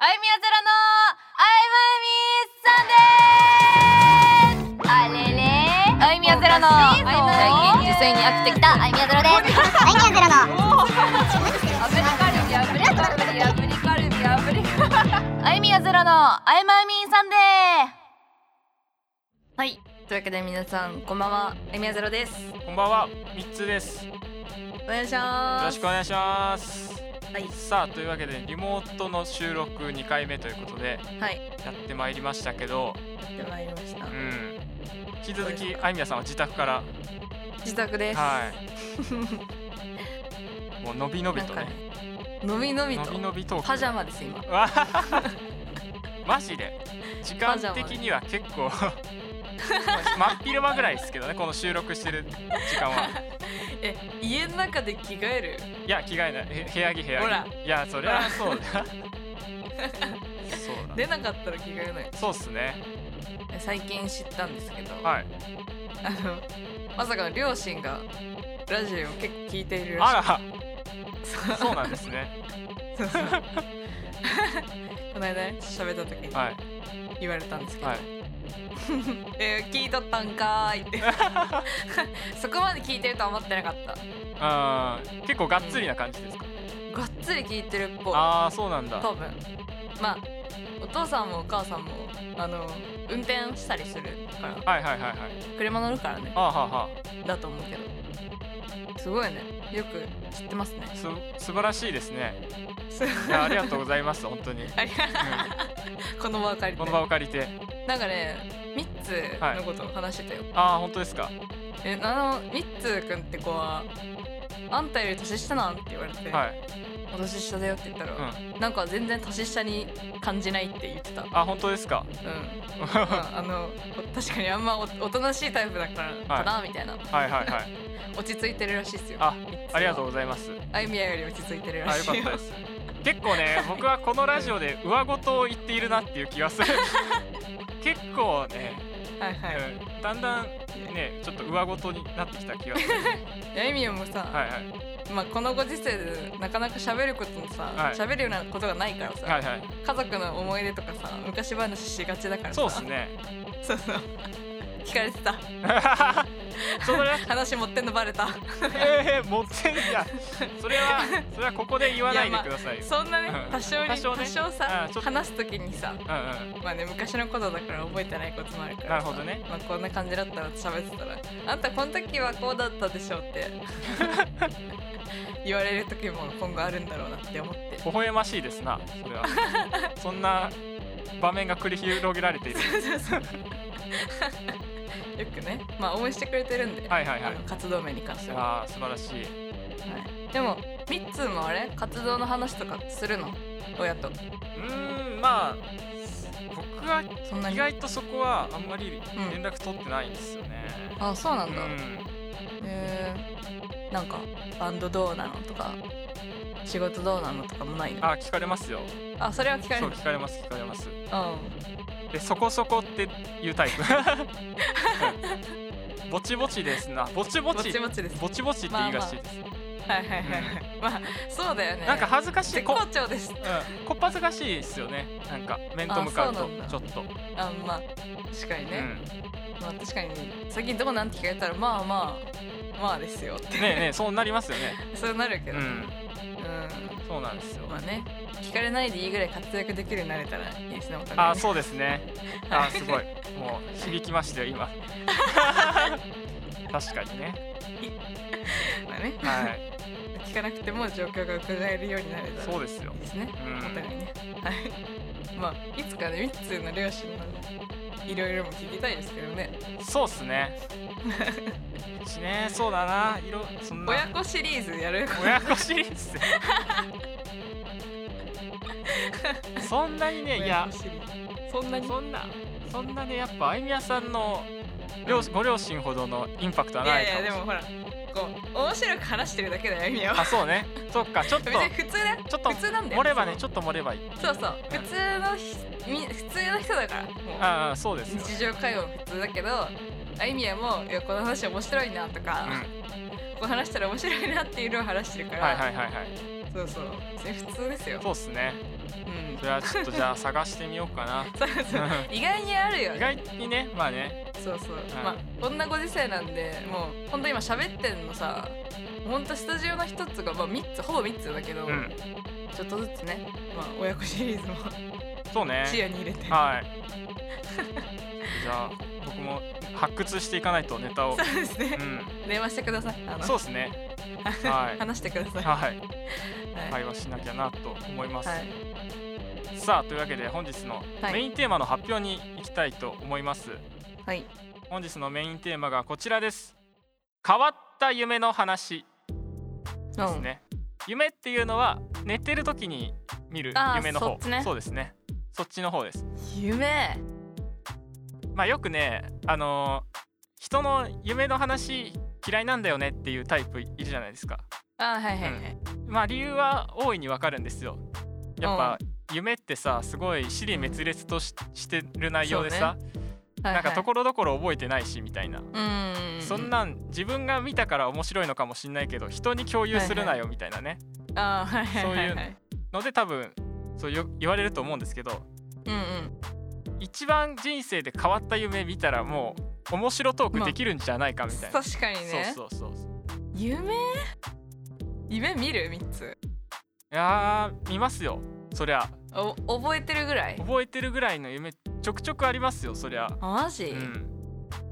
あゆみやゼロのあゆみさんですあれれあゆみやゼロの最近受精に飽きてきたあゆみやゼロですアイニャゼロのアフリカルビアフリカルビアフリカルビアフリカあゆみやゼロのあゆまゆみさんではいというわけで皆さんこんばんはあゆみやゼロですこんばんは、みっつです。お願いしますよろしくお願いします。はい。さあ、というわけで、リモートの収録2回目ということで、はい。やってまいりましたけど、やってまいりました。うん。引き続き、あいみやさんは自宅から、自宅です。はい。もうのびのびとね、のびのびと。のびのびトーク。パジャマです今。マジで？時間的には結構 真っ昼間ぐらいですけどねこの収録してる時間は。え家の中で着替える？いや着替えない。へ部屋着部屋着。ほら。いやそりゃそうだ。そうだ。出なかったら着替えない。そうっすね。最近知ったんですけど、はい。あのまさかの両親がラジオを結構聞いているらしい。あら。そう。なんですね。そうそう。この間ね喋った時にはい。言われたんですけど、はい えー聞いとったんかーいって。そこまで聞いてるとは思ってなかった。あー結構がっつりな感じですか、がっつり聞いてるっぽい。ああそうなんだ。多分。まあお父さんもお母さんもあの運転したりするから。はいはいはいはい。車乗るからね。あーはーはだと思うけど。すごいね。よく知ってますね。ーす素晴らしいですね。す いやありがとうございます本当に。この場を借りて。この場を借りてなんかねミッツのことを話してたよ、ああ本当ですか。えあのミッツくんって子はあんたより年下なんって言われて、はい。お年下だよって言ったら、うなんか全然年下に感じないって言ってた。うんあ本当ですか。まああの確かにあんまおおとなしいタイプだからかな、みたいな。はいはいはい。落ち着いてるらしいですよ。あありがとうございます。あゆみやより落ち着いてるらあしいよ。よかったです。結構ね僕はこのラジオで上ごとを言っているなっていう気がする 結構ね、はいはい、うん、だんだんねちょっと上ごとになってきた気がする。あゆみやもさ、はいはい。まあ、このご時世でなかなか喋ることもさはい。喋、るようなことがないからさ、はいはい。家族の思い出とかさ昔話しがちだからさ。そうっすね。そうそう聞かれてた。そ話持ってんのバレた。えー、持ってんいや。それはそれはここで言わないでください。よ、そんなねうん。多少に多少ね。さあちょっと。話す時にさうんうん。まあね昔のことだから覚えてないこともあるからさなるほどね。まあこんな感じだったら喋ってたらあんたこの時はこうだったでしょって 言われる時も今後あるんだろうなって思って。微笑ましいですなそれは。そんな場面が繰り広げられている。そうそうそう よくねまあ応援してくれてるんで、はいはいはい。あの活動面に関しては、あー素晴らしい。はい、でもミッツーもあれ活動の話とかするの？親と。うーんまあ僕は意外とそこはあんまりうん。連絡取ってないんですよね、あそうなうん。だ、へえなんかバンドどうなのとか仕事どうなのとかもないの？あ聞かれますよ。あそれは聞かれそるう聞かれます聞かれます。うんでそこそこっていうタイプ。うん。ぼちぼちですな。ぼちぼぼちちぼちです。ぼちぼちって言いがち。です、はいはいはいはい。まあそうだよね。なんか恥ずかしい。絶こ,、好調です。うん、こっぱずかしいですよね。なんか面と向かうと。ちょっと、あまあ確かにね、うん、まあ確かに。最近どうなんて聞かれたらまあまあまあですよって。ねえねえそうなりますよね。そうなるけど、うんうんそうなんですよ。まあね聞かれないでいいぐらい活躍できるようになれたらいいですねお互い。ねあそうですね。あすごい。もう響きましたよ今。確かにね。まあね、はい。聞かなくても状況が伺えるようになれたら。そうですよ。ですね、うん。お互いね。はい。まあいつかねミッツーの両親のいろいろも聞きたいですけどね。そうっすね。うちねそうだな。いろそんな。親子シリーズやる。親子シリーズ。そんなにねいや。そんなに？そんなそんなねやっぱあいみやさんの両ご両親ほどのインパクトはいないかもしれないやいやでもほらこう面白く話してるだけだよ意味はあそうね。そっかちょっと。別に普通だよ。ちょっと普通なんだよ。盛ればねそちょっと盛ればいい。そうそう。普通のひみ普通の人だからもう。ああそうですよ。日常会話も普通だけどあいみやもいやこの話面白いなとか、うん。こう話したら面白いなっていうのを話してるから、はいはいはいはいそうそう。普通ですよ。そうっすね。うん。それはちょっとじゃあ探してみようかな。そうそう。意外にあるよ。意ね外にねまあね。そうそう、い。まあこんなご時世なんでもうほんと今喋ってんのさほんとスタジオの一つがまあ3つほぼ3つだけど、うん。ちょっとずつねまあ親子シリーズもそうね。視野に入れて。はい。じゃあ僕も発掘していかないとネタを。そうですね。う、ん。電話してください。そうですね。はい。話してください。はい会話しなきゃなと思います、はい。さあというわけで本日のはい。メインテーマの発表に行きたいと思います、はい。本日のメインテーマがこちらです。変わった夢の話。ですね、夢っていうのは寝てる時に見る夢の方。そね。そうですね。そっちの方です。うん夢。まあよくねあのー人の夢の話嫌いなんだよねっていうタイプいるじゃないですかあはいはいはい、まあ理由は大いにわかるんですよ。やっぱ夢ってさすごい支離滅裂とししてる内容でさ、はいなんかとろころどころ覚えてないしみたいな、うんそんなん自分が見たから面白いのかもしんないけど人に共有するなよみたいなね、あはいはいはいはい。そういうので多分そうよ言われると思うんですけどうんうん。一番人生で変わった夢見たらもう面白トークできるんじゃないかみたいな、確かにね。そうそうそう。夢？夢見る？3つ。いやー見ますよ。そりゃ。お覚えてるぐらい？覚えてるぐらいの夢ちょくちょくありますよそりゃ。あマジ、うん。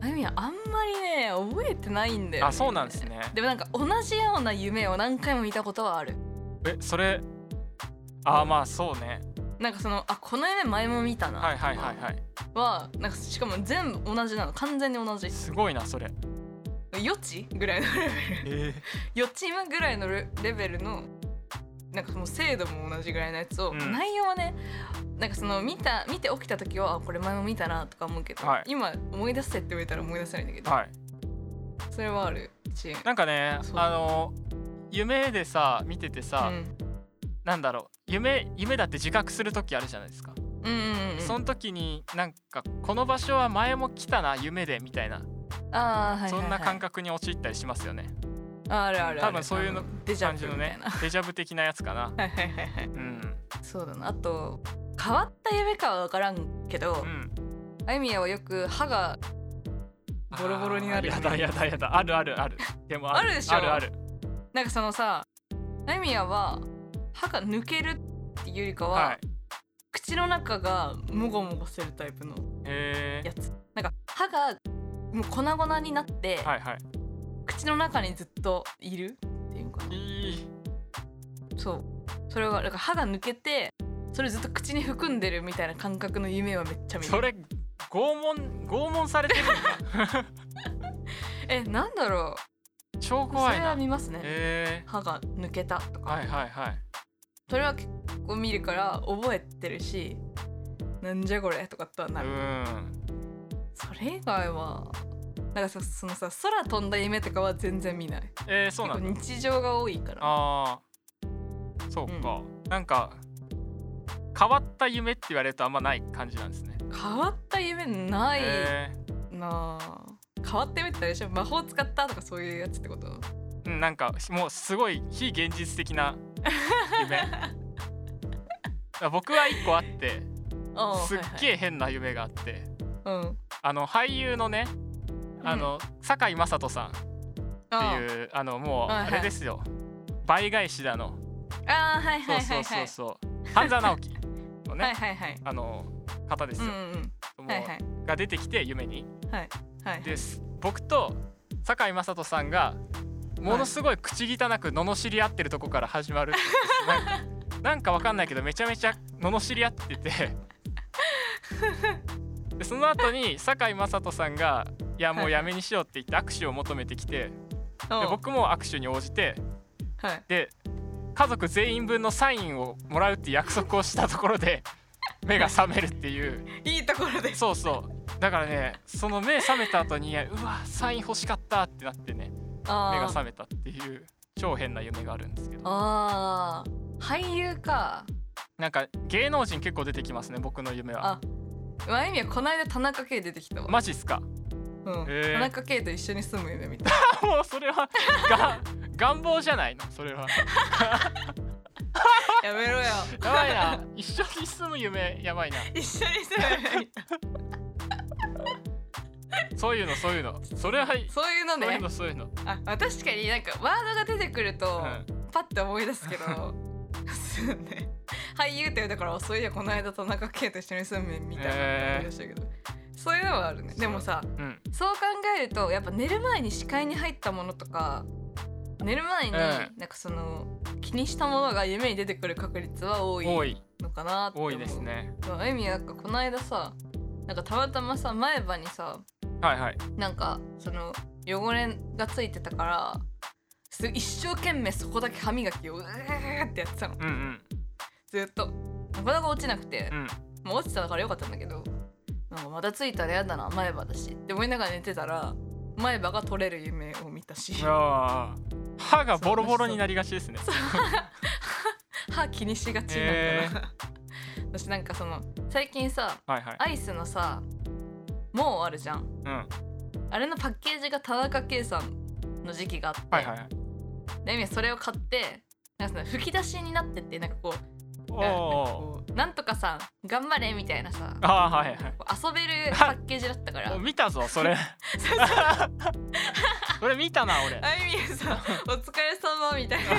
あゆみはあんまりね覚えてないんだよ、ね、あそうなんですね。でもなんか同じような夢を何回も見たことはある。えそれ？あーまあそうね。なんかそのあこの夢前も見たな。はいはいはいはい。はなんかしかも全部同じなの。完全に同じ。すごいなそれ予知ぐらいのレベル。え予知夢ぐらいのレレベルのなんかもう精度も同じぐらいのやつを、うん。内容はねなんかその見た見て起きた時はあこれ前も見たなとか思うけど、はい。今思い出せって言われたら思い出せないんだけど、はい。それはあるしなんかねあの夢でさ見ててさ、うん。なんだろう夢夢だって自覚する時あるじゃないですか、うんうんうん。その時になんかこの場所は前も来たな夢でみたいな、あーはいそんな感覚に陥ったりしますよね。ああるある。多分そういうの感じのね デジャブ的なやつかな。はいはいはいはい。うん。そうだな。あと変わった夢かは分からんけど、うん。あゆみやはよく歯がボロボロになる。あーやだやだやだ。あるあるある。でもある。あるでしょ？あるある。なんかそのさあゆみやは歯が抜けるっていうよりかは、はい。口の中がもごもごするタイプのやつ。なんか歯がもう粉々になって、はいはい。口の中にずっといるっていうか。ないいそう。それがなんか歯が抜けてそれずっと口に含んでるみたいな感覚の夢はめっちゃ見る。それ拷問拷問されてるんだ えなんだろう。そ超怖いな。れは見ますね。へ歯が抜けたとか、えはいはいはい。それは結構見るから覚えてるしなんじゃこれとかとはなる、うんそれ以外はなんかさそのさ空飛んだ夢とかは全然見ない。えー、そうなんだ。結構日常が多いから。あー。そうか、なんか変わった夢って言われるとあんまない感じなんですね。変わった夢ないへなあ。変わった夢ってあれでしょ？魔法使ったとかそういうやつってこと？えうんなんかもうすごい非現実的な 夢。僕は一個あってすっげええ変な夢があってうん。あの俳優のねあの、堺雅人さんってあいうあのもうあれですよ。倍返しだの。あーはいそうそうはいはいはい。そうそう半沢直樹のね、はいはいはい。あの方ですうんよ、うん。もうはいはい。が出てきて夢に。はい。はいです。僕と堺雅人さんがものすごい口汚く罵り合ってるとこから始まるっていうなんかなんかわかんないけどめちゃめちゃ罵り合ってて でその後に堺雅人さんが「いやもうやめにしよう」って言って握手を求めてきてで僕も握手に応じてはい。で家族全員分のサインをもらうって約束をしたところで 目が覚めるっていう。いいところで。そうそう。だからねその目覚めた後にうわサイン欲しかったってなってね目が覚めたっていう超変な夢があるんですけど。あー。俳優か。なんか芸能人結構出てきますね僕の夢は。あまゆみはこの間田中圭出てきたわ、マジっすか？うん。へー田中圭と一緒に住む夢みたい もうそれはが 願望じゃないの？それは。やめろよ。やばいな。一緒に住む夢やばいな。一緒に住めばいいそういうのそういうの。それはそうそういうのいうねのそういうの。あ確かになんかワードが出てくると、うん。パッて思い出すけど。そうね俳優ってだからそういやこの間田中圭と一緒に住むみたいなの思い出したけど、そういうのはあるね。でもさうん。そう考えるとやっぱ寝る前に視界に入ったものとか寝る前にうん。なんかその気にしたものが夢に出てくる確率は多いのかなって多いですね。そうあゆみなんかこの間さなんかたまたまさ前歯にさはいはい。なんかその汚れがついてたからす一生懸命そこだけ歯磨きをうーってやってたの。うんうんずっと。なかなか落ちなくて。う、ん。もう落ちたからよかったんだけど。なんかまたついたらやだな前歯だし。って思いながら寝てたら前歯が取れる夢を見たし。歯がボロボロになりがちですね。歯気にしがちなんへだな。私なんかその最近さはいはい。アイスのさもうあるじゃん。うん。あれのパッケージが田中圭さんの時期があって、はいはいそれを買ってなんかその吹き出しになっててなんかこうおな。んとかさ頑張れみたいなさあーはいはい。遊べる パッケージだったから。お見たぞそれ。それ見たな俺。あゆみがさ「お疲れ様みたいな。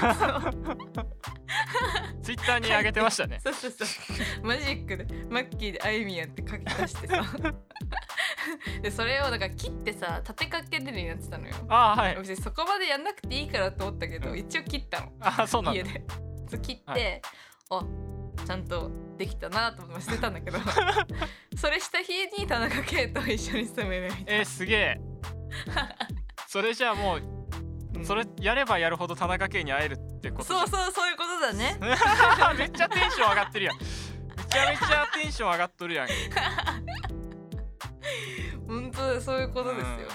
ツイッターに上げてましたね。そうそうそう。マジックでマッキーであゆみやんって書き出してさ。でそれをだから切ってさ立てかけてるようになってたのよ。あーはい。別にそこまでやんなくていいからと思ったけど、うん。一応切ったの。あーそうなんだ。家で。切って、はいあちゃんとできたなと思って捨てたんだけど。それした日に田中圭と一緒に住めるみたいえー、すげえ。それじゃあもうな、それやればやるほど田中圭に会えるってことそうそうそういうことだね。めっちゃテンション上がってるやん。めちゃめちゃテンション上がっとるやん。本当だそういうことですよ、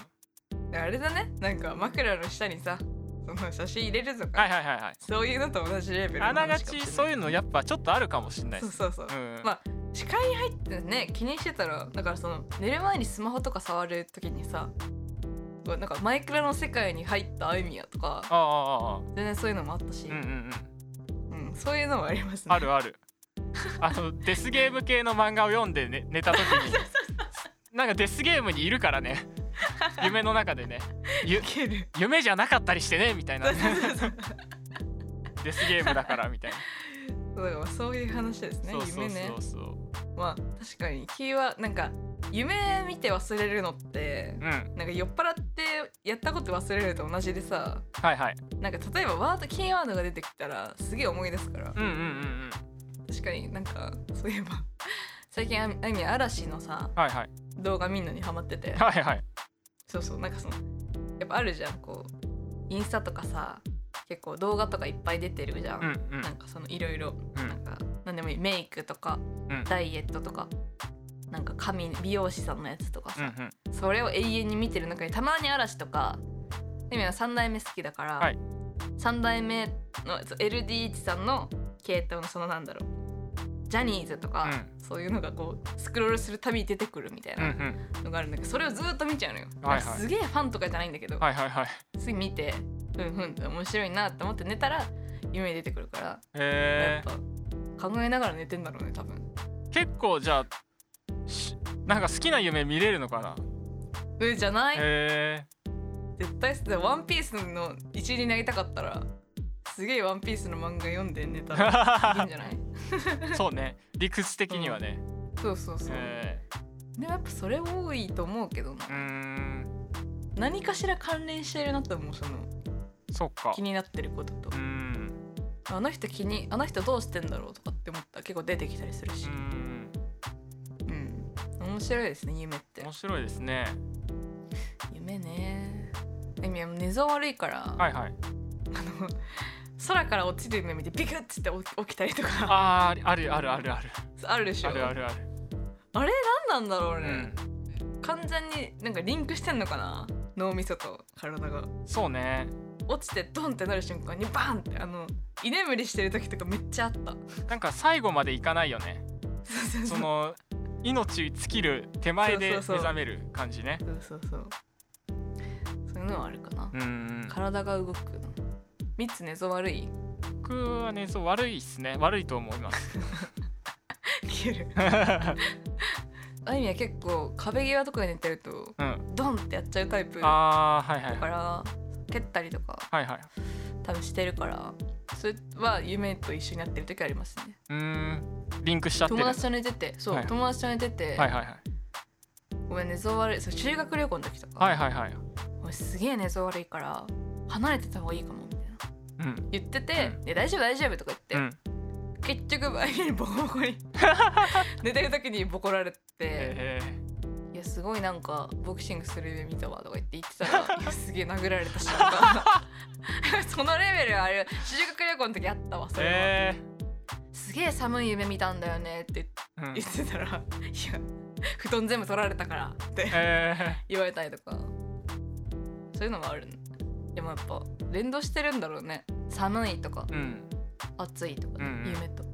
あれだね。なんか枕の下にさその写真入れるとか、はいはいはいはい。そういうのと同じレベルのあながちそういうのやっぱちょっとあるかもしんないそうそうそう、うん。まあ視界に入ってね気にしてたらだからその寝る前にスマホとか触る時にさなんかマイクラの世界に入ったあゆみやとかあああああ全然そういうのもあったし、あうんうんうん。うんそういうのもありますね。あるある。あのデスゲーム系の漫画を読んで、ね、寝た時に。なんかデスゲームにいるからね 夢の中でね。夢じゃなかったりしてねみたいな。デスゲームだからみたいな。そうそういう話ですね夢ね。まあ確かにキーはなんか夢見て忘れるのってうん。なんか酔っ払ってやったこと忘れると同じでさはいはい。なんか例えばワードキーワードが出てきたらすげえ思い出すから。うんうんうんうん。確かになんかそういえば最近あみ嵐のさはいはい。動画見んのにハマってて。はいはいそうそうなんかそのやっぱあるじゃんこうインスタとかさ結構動画とかいっぱい出てるじゃん、うんうん。なんかそのいろいろうん。なんか何でもいいメイクとかうん。ダイエットとかなんか髪美容師さんのやつとかさ、うんうん。それを永遠に見てる中にたまに嵐とか今3代目好きだから、はい。3代目の LDH さんの系統のそのなんだろうジャニーズとか、そういうのがこうスクロールするたびに出てくるみたいうんうなん。のがあるんだけどそれをずっと見ちゃうのよ、はいはい。すげえファンとかじゃないんだけど、はいはいはい。すぐ見てふんふんって面白いなって思って寝たら夢に出てくるから、やへっぱ考えながら寝てんだろうね多分。え結構じゃあしなんか好きな夢見れるのかな？えじゃない、へ絶対すワンピースの一になりたかったらすげえワンピースの漫画読んで寝たらいいんじゃない？え そうね。理屈的にはね、そうそうそう、へでもやっぱそれ多いと思うけどな、えうーん。何かしら関連してるなと思うそのそっか。気になってることと。うーん。あの人気にあの人どうしてんだろうとかって思ったら結構出てきたりするし。うーん。うん。面白いですね夢って。面白いですね。夢ね。えみや寝相悪いから、はいはい。あの空から落ちる夢見てビクッつって起きたりとか。あーあるあるあるある。あるでしょ？あるあるある。あれ何なんだろうね、うん。完全になんかリンクしてんのかな？脳みそと体が。そうね。落ちてドンってなる瞬間にバーンってあの居眠りしてる時とかめっちゃあった。なんか最後までいかないよね。その命尽きる手前で目覚める感じね。そうそうそう。そういうのはあるかな、うーん体が動くの3つ寝相悪い？僕僕はねそう悪いっすね。悪いと思います。切る。あいみは結構壁際とかで寝てるとうん。ドンってやっちゃうタイプだああはいはいから蹴ったりとかはいはい。多分してるからそれは夢と一緒になってる時ありますね。うーん。リンクしちゃってる。友達と寝ててそう、はい。友達と寝てて、はいはいはい。ごめん寝相悪い。そう修学旅行の時とか、はいはいはい。俺すげえ寝相悪いから離れてた方がいいかも言っててう「いや大丈夫？大丈夫」とか言って、うん。結局あいみにボコボコに。寝てる時にボコられて。え「いやすごいなんかボクシングする夢見たわ」とか言って言ってたら「い やすげえ殴られた瞬間。そのレベルあれ修学旅行の時あったわー、それは、えすげえ寒い夢見たんだよねって言ってたら「いや布団全部取られたから」ってえ言われたりとか。そういうのもあるね。でもやっぱ連動してるんだろうね寒いとかー、うん。暑いとか、ねうんうん。夢と。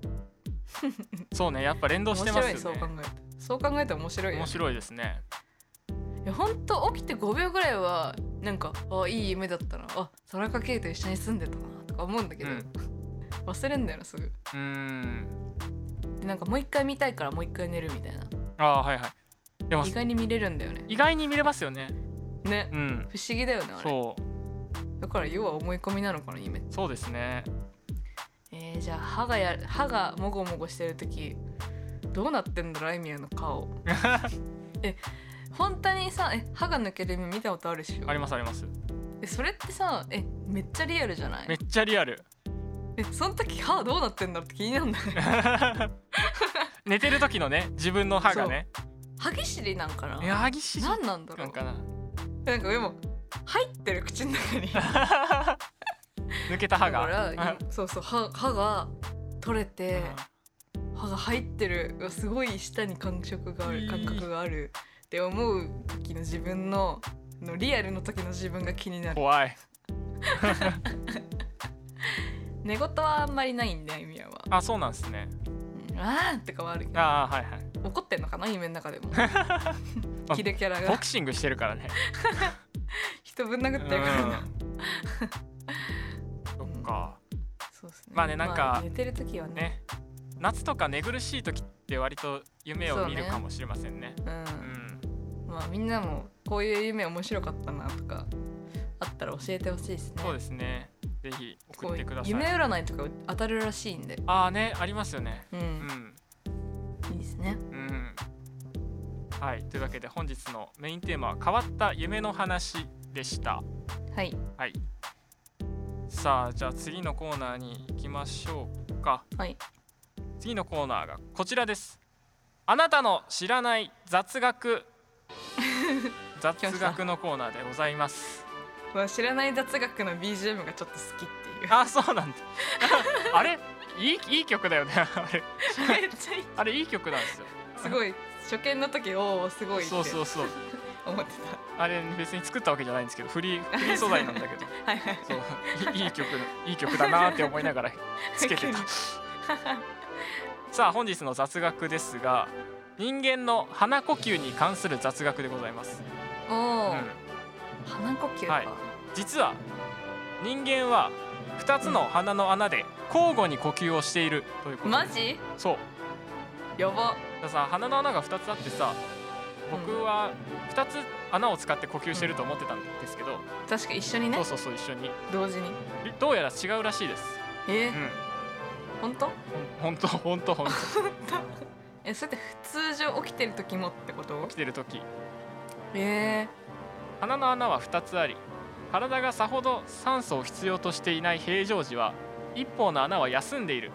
そうねやっぱ連動面してます白いよねそう考えてそう考えたら面白いよ面白いですね。いやほんと起きて5秒ぐらいはなんかあいい夢だったな。あ田中圭と一緒に住んでたなとか思うんだけど、うん。忘れんだよなすぐ。うーん。でなんかもう一回見たいからもう一回寝るみたいな。あはいはい。でも意外に見れるんだよね。意外に見れますよね。ね。うん。不思議だよねあれ。そうだから要は思い込みなのかな夢。そうですね。えー、じゃあ歯がや歯がもごもごしてる時どうなってんだろうあいみやの顔。え本当にさえ歯が抜ける夢見たことあるでしょ？ありますあります。えそれってさえめっちゃリアルじゃない？めっちゃリアル。えその時歯どうなってんだろうって気になるんだよね寝てる時のね自分の歯がね。歯ぎしりなんかな？いや歯ぎしり。何なんだろう？んなかな。なんかでも入ってる口の中に。抜けた歯が。らそうそう歯歯が取れて歯が入ってるすごい舌に感触がある感覚がある。って思う時の自分ののリアルの時の自分が気になる。怖い。寝言はあんまりないんでみやは、あそうなんですね。うん、あーとかはあるけど。ああはいはい。怒ってんのかな夢の中でも。あ キレキャラボがクシングしてるからね 人ぶん殴ってるからな、うん。そっか。そうですね。まあねなんか寝てる時はね。ね。夏とか寝苦しい時って割と夢を見るかもしれませんね。ううん。んまあみんなもこういう夢面白かったなとかあったら教えてほしいですね。そうですね。ぜひ送ってください。夢占いとか当たるらしいんで。ああねありますよね。うん、うん。いいですね。うんはいというわけで本日のメインテーマは変わった夢の話でした。はい。はい。さあじゃあ次のコーナーに行きましょうか。はい。次のコーナーがこちらです。あなたの知らない雑学。雑学のコーナーでございます。まあ知らない雑学の BGM がちょっと好きっていう。あそうなんだ。あれ？いいいい曲だよねあれ。めっちゃいい。あれいい曲なんですよ。すごい初見の時おおすごいそうそうそう。思ってあれ別に作ったわけじゃないんですけどフリー フリー素材なんだけど。たはいはい。そういいい曲いい曲だなって思いながら つけてた。さあ本日の雑学ですが人間の鼻呼吸に関する雑学でございます、おお、うん、鼻呼吸か、はい。実は人間は2つの鼻の穴で交互に呼吸をしているということマジ？そうやば。ださ鼻の穴が2つあってさ僕は2つ穴を使って呼吸してると思ってたんですけど、確か一緒にね。そうそうそう一緒に。同時に。どうやら違うらしいです。え？ーうん。本当？ほんとほんとほんとえそれって通常起きてる時もってこと？起きてる時。え鼻の穴は2つあり体がさほど酸素を必要としていない平常時は一方の穴は休んでいる。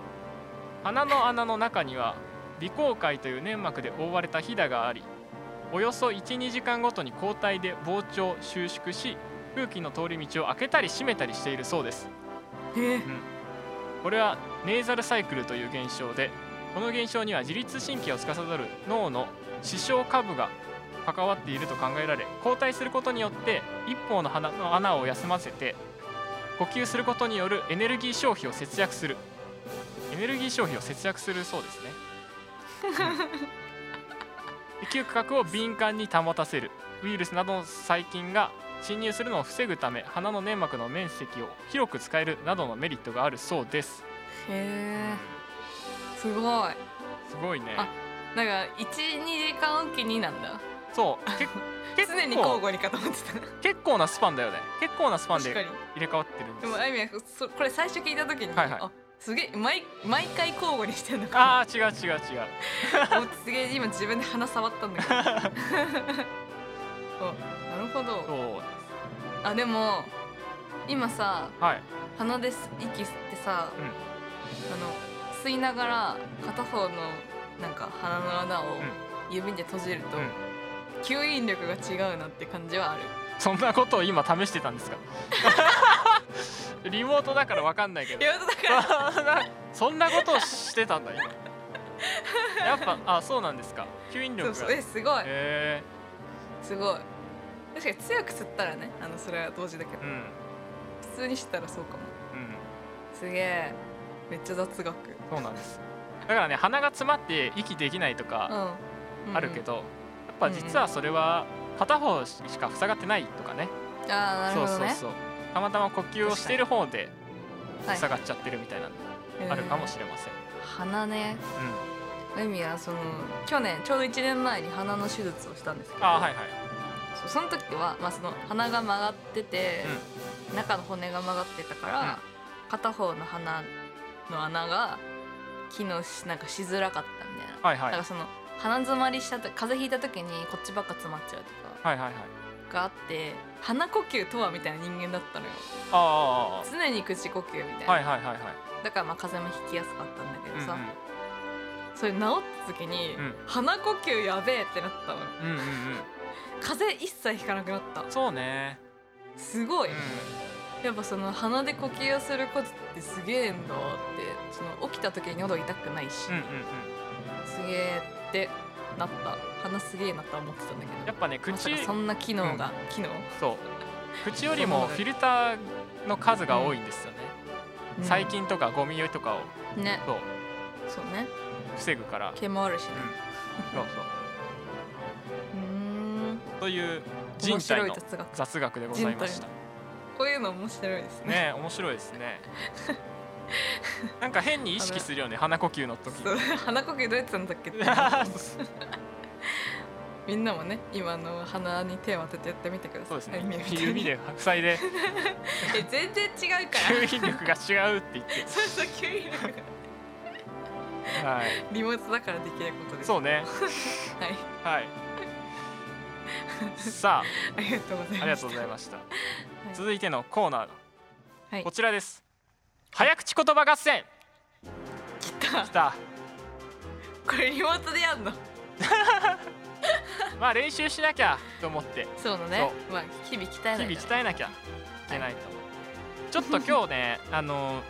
鼻の穴の中には鼻孔界という粘膜で覆われたひだがありおよそ12時間ごとに交代で膨張収縮し空気の通り道を開けたり閉めたりしているそうです。ー、え。ーこれはネーザルサイクルという現象でこの現象には自律神経を司る脳の視床下部が関わっていると考えられ交代することによって一方の鼻の穴を休ませて呼吸することによるエネルギー消費を節約する。エネルギー消費を節約するそうですね。で嗅覚を敏感に保たせる。ウイルスなどの細菌が侵入するのを防ぐため鼻の粘膜の面積を広く使えるなどのメリットがあるそうです。へえすごい。すごいね。あなんか12時間おきになんだ。そう。け 結常に交構互にかと思ってた。結構なスパンだよね。結構なスパンで入れ替わってるんでですもあいみこれ最初聞いた時に、はいはい。あすげえ毎毎回交互にしてんのか。ああ違う違う違う。もう すげえ今自分で鼻触ったんだけど。なるほど。そうあでも今さはい。鼻です息吸ってさ、うん。あの吸いながら片方のなんか鼻の穴を指で閉じると、うん。吸引力が違うなって感じはある。そんなことを今試してたんですか？リモートだからわかんないけど。いやだから。そんなことをしてたんだ今。やっぱあそうなんですか。吸引力が。そうそう。えすごい。へすごい。確かに強く吸ったらねあのそれは同時だけど。えうん。普通にしたらそうかも。うん。すげえ。めっちゃ雑学。そうなんです。だからね鼻が詰まって息できないとかうん。あるけど、やっぱ実はそれは片方しか塞がってないとかね。うんああなるほどね。そうそうそうたまたま呼吸をしている方ではい。塞がっちゃってるみたいなのあるかもしれません、鼻ね。エミはその去年ちょうど1年前に鼻の手術をしたんですけど。あはいはい。そうその時は、まあ、その鼻が曲がってて、中の骨が曲がってたから、うん。片方の鼻の穴が機能しなんかしづらかったみたいな、はいはい。だからその鼻詰まりしたと風邪ひいた時にこっちばっか詰まっちゃうとか。はいはいはいがあって鼻呼吸とはみたいな人間だったのよ。あ常に口呼吸みたいあな、はいはいはいはい。だからまあ風邪もひきやすかったんだけどさ、うんそれ治った時に、うん。鼻呼吸やべえってなったのよ。うんうんうん。うん風邪一切ひかなくなった。そうね。すごい、うん。やっぱその鼻で呼吸をすることってすげえんだってその起きた時に喉痛くないし、うんうんうん。すげえってなった鼻すげえなとは思ってたんだけど。やっぱね口かそんな機能が、機能、そう。口よりもフィルターの数が多いんですよね、うん。細菌とかゴミとかを。ね。そう。そうね。防ぐから、毛もあるしね。そうそう。うーん。という人体のい雑学。雑学でございました。こういうの面白いですね。ね面白いですね なんか変に意識するよね鼻呼吸の時。鼻呼吸どうやってたんだっけって。みんなもね今の鼻に手を当ててやってみてください。そうですね。指で白菜で。え全然違うから。吸引力が違うって言って。そうそう吸引力が。はい。リモートだからできることです。そうね。はい。はい。さあ。りがとうございますあありがとうございました。続いてのコーナー。はい。こちらです早口言葉合戦。来た。きた。これリモートでやんの？まあ練習しなきゃと思って。そうだね。まあ日々鍛えない日々鍛えなきゃいけないと。ちょっと今日ね あの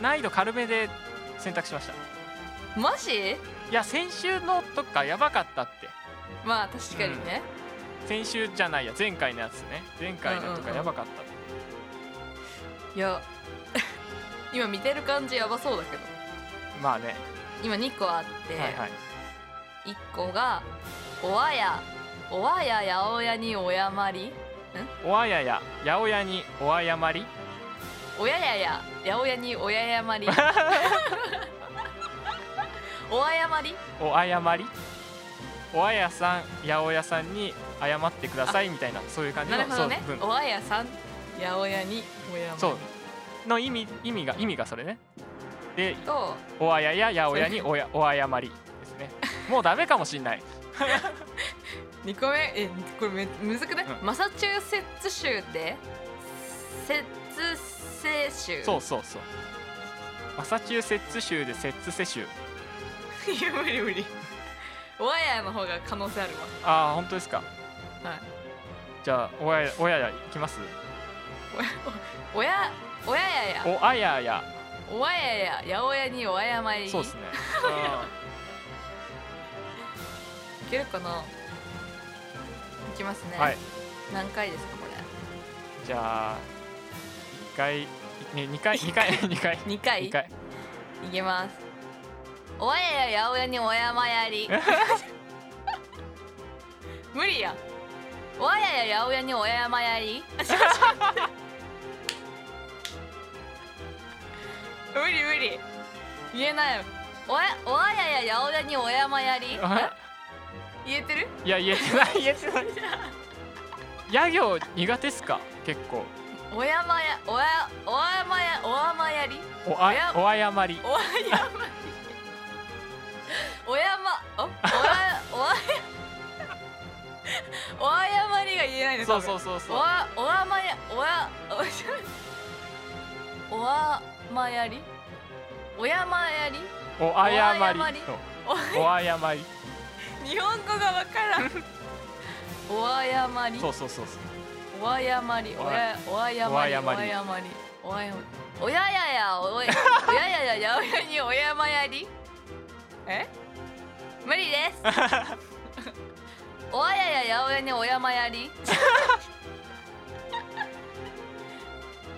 う難易度軽めで選択しました。いんマジ？や先週のとかやばかったって。まあ確かにね、先週じゃないや前回のやつね。前回のとかやばかった、いや今見てる感じやばそうだけど。まあね。今2個あって、はいはい。1個が「おわやおわややおやにおやまり？おあやや八百屋におあやまり？おややややおやにおややまり。おあやまり？おあやまり？おあやさん八百屋さんに謝ってくださいみたいなそういう感じのなるほどね。そう文。おあやさんやおやにおやまり。そうの意味意味が意味がそれね。でとおあやや八百屋におやおあやまりですね。もうダメかもしんない。2個目えこれめむずくない、うん。マサチューセッツ州で摂生州。そうそうそう。マサチューセッツ州で摂津世州。いや無理無理。おあやの方が可能性あるああ本当ですか。わはい。じゃあおやおややいきます？おやおやややおあやや。おあやややおやにおあやまり。そうですね。いけるかな？いきますね、はい。何回ですかこれ？じゃあ1回ね2回2回2回。2回？2回。いきます。おあやややおやにおやまやり。無理や。おあやややおやにおやまやり 無理無理。言えない。おやおあやや八百屋にお山やり。あ言えてる？いや言えてない。言えてない。野行苦手っすか？結構。お山やおやお山やお山やり。おあおやおあやまり。お山。りお山おおやおあやおあやまりが言えないのそうそううそう。そうおあおあまやおやおおあまやり？お山やり？おあやまりおあやまり？おあやまり。日本語がわからん。おあやまり？そうそうそうそう。おあやまりおやおあやおまり。おあやまり。おあやおやややおやおややややおやにお山やり？え？無理です。おあやややおやにお山やり？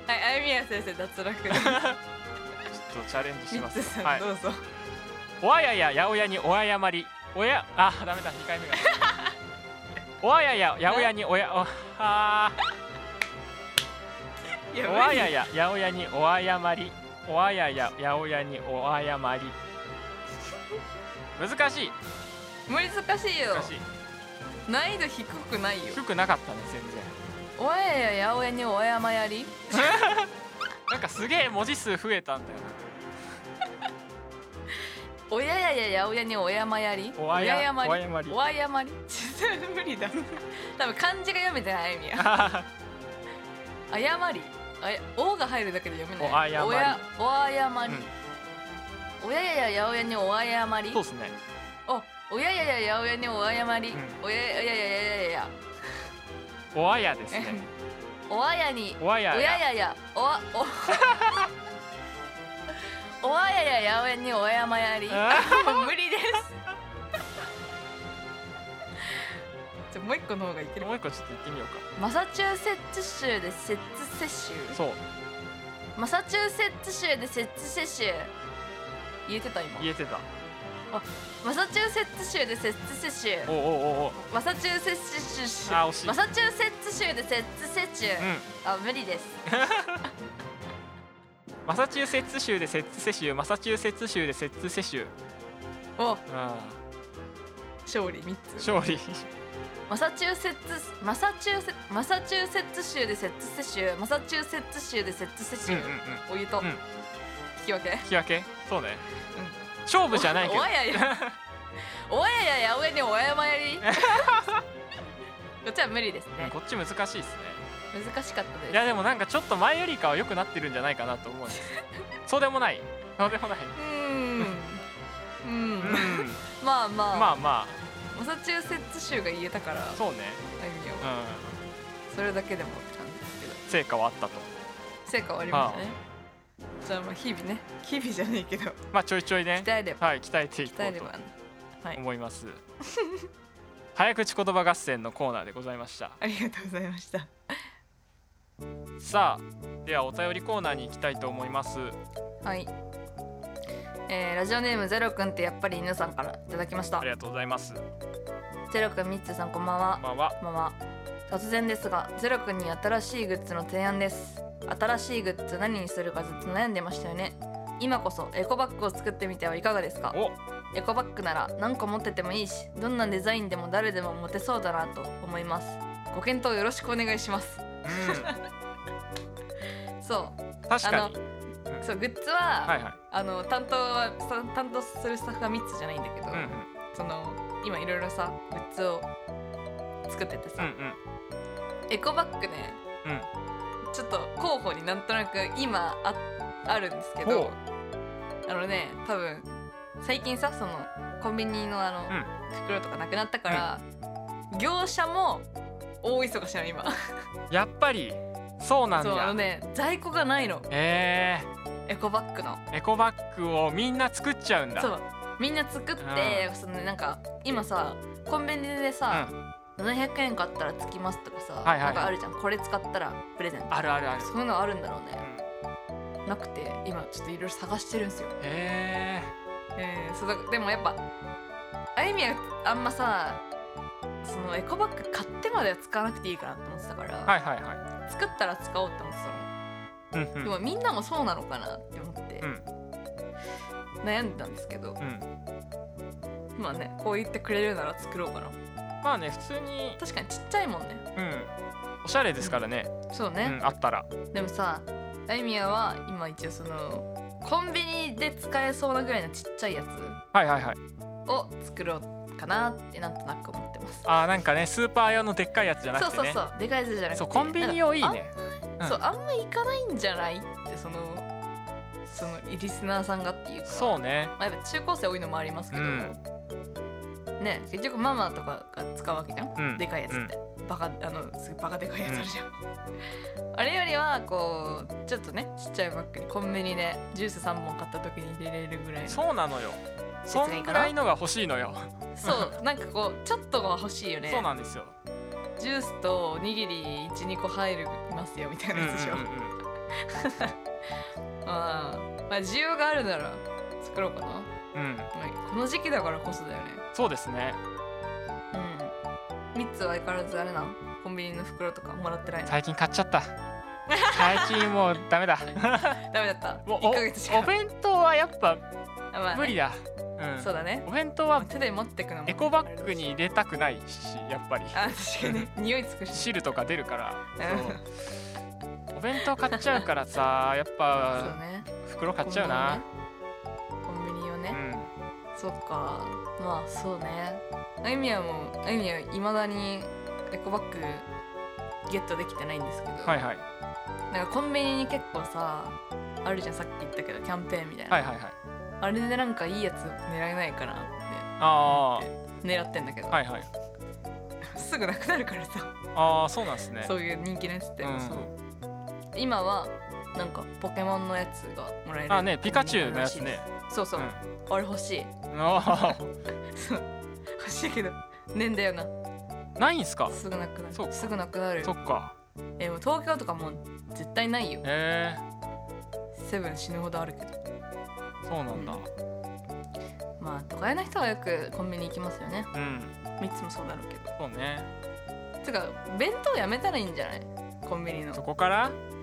はいあゆみや先生脱落。ちょっとチャレンジします。はい。どうぞ。おあやや八百屋におあやまり。おやあダメだ二回目が。おあやや八百屋におやおあおあやや八百屋におあやまり。おあやや八百屋におあやまり。難しい。難しいよ。難しい。難易度低くないよ。低くなかったね全然おあやややおやにお山やり。なんかすげえ文字数増えたんだよ おややややおやにお山やり。おあややまり。おあやまり。おあやまり。無理だ 多分漢字が読めてないみや。なあやまり。あやおが入るだけで読めない。おあやまり。おやおあやまり、うん。おややややおやにおあやまり。そうっすね。おおややややおやにおあやまり、うん。おやややややややおあやですえね。おあやにおあやおややややおあお おあやややおやにおやまやり。あ 無理です。じゃあもう一個の方がいけるもう一個ちょっと言ってみようか。マサチューセッツ州で摂津摂州。そう。マサチューセッツ州で摂津摂州。言えてた今。言えてたマサチューセッツ州で摂津摂州おおおおおマサチューセッツ州あ惜しい。マサチューセッツ州で摂津摂州うん。あ無理です。マサチューセッツ州で摂津世州マサチューセッツ州で摂津世州お。あ勝利3つ。ー勝利。マサチューセッツマサチューセマサチューセッツ州で摂津摂州マサチューセッツ州で摂津摂州うんうんうん。お湯と。うん。引き分け。引き分け？そうね、勝負じゃないけど。おやや。おややや上におやまやり。こっちは無理ですうんねこっち難しいですね。難しかったです。いやでもなんかちょっと前よりかは良くなってるんじゃないかなと思うんです。そうでもない。そうでもない。うーん。ううん。んまあまあ、まあまマサチューセッツ州が言えたからあそうね。あうはん。それだけでも成果はあったと。成果はありましたねじゃあまあ日々ね日々じゃないけど。まあちょいちょいね。鍛えればはい鍛えていこう鍛えればねとはい。思います。早口言葉合戦のコーナーでございました。ありがとうございました。さあではお便りコーナーに行きたいと思います。はい。えーラジオネームゼロくんってやっぱり犬さんからいただきました。ありがとうございます。こゼロくんみっつさんこんばんは。んばんは。こんばんは。突然ですがゼロくんに新しいグッズの提案です新しいグッズ何にするかずっと悩んでましたよね。今こそエコバッグを作ってみてはいかがですか？お。エコバッグなら何個持っててもいいしどんなデザインでも誰でも持てそうだなと思います。ご検討よろしくお願いします。そう。うん確かに。そうグッズは、はいはい。あの担当はさ担当するスタッフが3つじゃないんだけど、うんうん。その今いろいろさグッズを作っててさ、うんうん。エコバッグねうんちょっと候補になんとなく今ああるんですけどほあのね多分最近さそのコンビニのあの、うん。袋とかなくなったから、業者も大忙しなの今。やっぱりそうなんそうあのだね在庫がないの。えエコバッグの。ー、エコバッグをみんな作っちゃうんだ。そう。みんな作って、そのねなんか今さコンビニでさ、700円買ったらつきますとかさ、はいはいなんかあるじゃん。これ使ったらプレゼント。あるあるある。そういうのあるんだろうね、うん。なくて今ちょっといろいろ探してるんですよ、へえー、そでもやっぱあゆみはあんまさそのエコバッグ買ってまでは使わなくていいかなと思ってたから、ー、はいはいは作ったら使おうって思ってたの。うんうん。でもみんなもそうなのかなって思ってうん。悩んでたんですけど、うん。まあねこう言ってくれるなら作ろうかなまあね普通に確かにちっちゃいもんね。うん。おしゃれですからね、そうね、うん、あったら。でもさあいみやは今一応そのコンビニで使えそうなぐらいのちっちゃいやつはいはいはい。を作ろうかなってなんとなく思ってます。あーなんかねスーパー用のでっかいやつじゃなくてね。そうそうそう。でかいやつじゃなくて。そうコンビニ用いいね。あそうあんま行かないんじゃないってそのそのリスナーさんがっていうか。そうね。まあ、やっぱ中高生多いのもありますけど、うんね結局ママとかが使うわけじゃん、うん。でかいやつって、バカあのすバカでかいやつあるじゃん、あれよりはこうちょっとねちっちゃいバッグにコンビニでジュース3本買った時に入れれるぐらいのそうなのよ。そんならいのが欲しいのよ、そうなんかこうちょっとが欲しいよね。そうなんですよ。ジュースとおにぎり12個入るますよみたいなやつでしょ、うんうんうん まあ、まあ需要があるなら作ろうかな、まうん。あこの時期だからこそだよね。そうですね。うん。3つは相変わらずあれなコンビニの袋とかもらってないの？最近買っちゃった。最近もうダメだ。ダメだった。もう1ヶ月しかおお弁当はやっぱ無理だ、うん、そうだね。お弁当は手で持ってくのもエコバッグに入れたくないしやっぱり。あ確かに。ね 匂いつくし汁とか出るから。お弁当買っちゃうからさやっぱね。袋買っちゃうなそっか。まあそうね。あゆみはもうあゆみはいまだにエコバッグゲットできてないんですけど、はいはい。なんかコンビニに結構さあるじゃんさっき言ったけどキャンペーンみたいな、はいはいはい。あれでなんかいいやつ狙えないかなって。あ狙ってんだけど、あはいはい。すぐなくなるからさ、ああそうなんですね。そういう人気のやつって、うんそう。今はなんかポケモンのやつがもらえるあねピカチュウのやつねそうそう、うん。あれ欲しい。あそう欲しいけどねえんだよな。ーないんすか？すぐなくなそうか。るすぐなくなる。そっか。えもう東京とかもう絶対ないよ。へえセブン死ぬほどあるけど。そうなんだ。まあ都会の人はよくコンビニ行きますよね。うん。3つもそうだろうけど。そうね。つうか弁当やめたらいいんじゃない？コンビニの。そこから？うん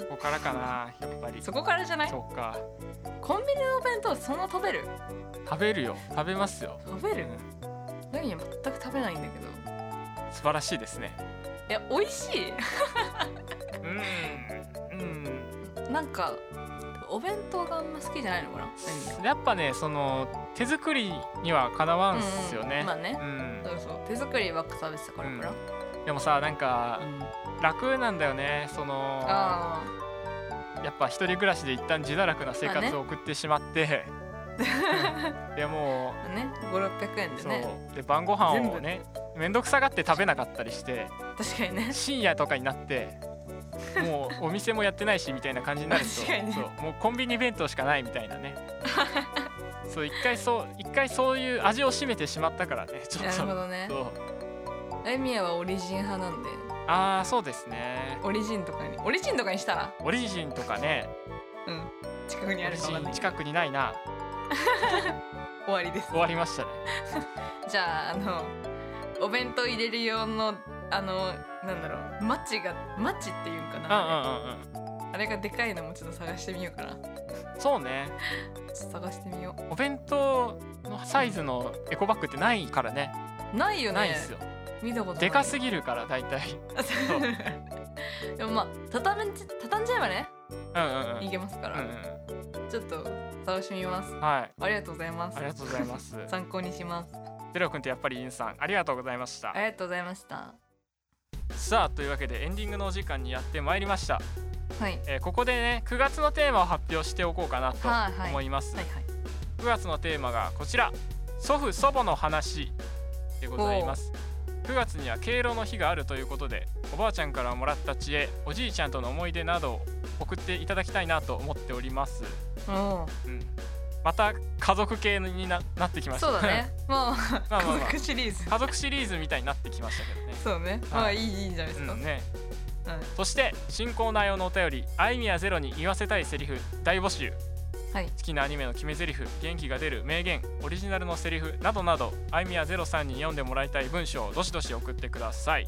そこからかなやっぱり。そこからじゃない？そっか。コンビニのお弁当そんな食べる？食べるよ。食べますよ、食べる？うん、何？全く食べないんだけど。素晴らしいですね。いや美味しい？うん。うん。なんかお弁当があんま好きじゃないのかな？何やっぱねその手作りにはかなわんすよね。うんまあね。うん。そうそう。手作りばっか食べてたからかな、でもさなんかうん楽なんだよねそのあやっぱ一人暮らしで一旦自堕落な生活を送ってしまって、でもあね5600円うそう。でねで晩ご飯をね面倒くさがって食べなかったりして確かにね。深夜とかになってもうお店もやってないしみたいな感じになると確かにね。そう。もうコンビニ弁当しかないみたいなね。そう一回そう一回そういう味を占めてしまったからねちょなっと。るほどね。そう。あゆみやはオリジン派なんでああそうですね。オリジンとかにオリジンとかにしたら？オリジンとかね。うん。近くにあるかわかんないン近くにないな。終わりです。終わりましたね。じゃああのお弁当入れる用のあのなんだろうマッチがマッチっていうんかな、うんうんあれがでかいのもちょっと探してみようかな。そうね。っと探してみよお弁当のサイズのエコバッグってないからね。うないよね。ないんですよ見たことでかすぎるから大体。でもまあ畳んじ畳んじゃえばねうんうんうん。いけますから、うんちょっと探してみます。うんはい。ありがとうございます。ありがとうございます。参考にします。ゼロ君とやっぱりインさんありがとうございました。ありがとうございました。さあというわけでエンディングのお時間にやってまいりました、はい。えーここでね9月のテーマを発表しておこうかなと思います、はいはい。9月のテーマがこちら。祖父祖母の話でございます9月には敬老の日があるということでおばあちゃんからもらった知恵おじいちゃんとの思い出などを送っていただきたいなと思っております、うん、また家族系にななってきました。そうだね。まあまあまあまあ。家族シリーズ。家族シリーズみたいになってきましたけどね。そうね。まあいいいいんじゃないですか、うんね。うん。そして新コーナー用のお便り「あいみやゼロに言わせたいセリフ大募集」はい。好きなアニメの決め台詞元気が出る名言オリジナルのセリフなどなどあいみやゼロさんに読んでもらいたい文章をどしどし送ってください。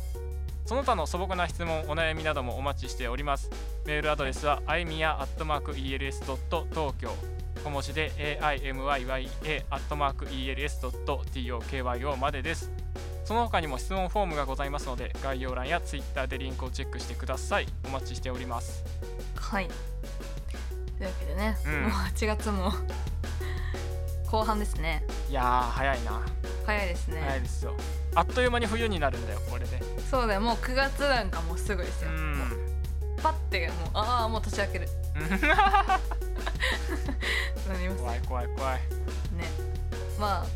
その他の素朴な質問お悩みなどもお待ちしております。メールアドレスはあいみや @els.tokyo 小文字で aimyya @els.tokyo までです。その他にも質問フォームがございますので概要欄や Twitter でリンクをチェックしてください。お待ちしております。はいというわけでね、うん。もう8月も 後半ですね。いやー早いな。早いですね、早いですよ。あっという間に冬になるんだよこれで。そうだよもう9月なんかもうすぐですうよ、もうんパッてもうああもう年明ける。怖い怖い怖い。ね。まあ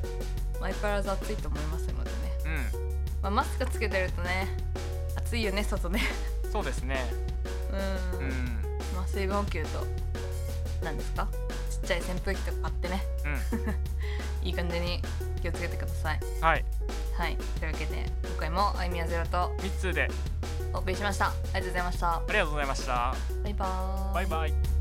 相変わらず暑いと思いますのでね、うまあ、マスクつけてるとね暑いよね外ね。んそうですね。うん、うん。まあ水分補給と何ですか？ちっちゃい扇風機とか買ってね。う いい感じに気をつけてください。んはい。はい。というわけで今回もあいみやゼロと3つで。お送りしました。ありがとうございました。ありがとうございました。バイバーイ。バイバイ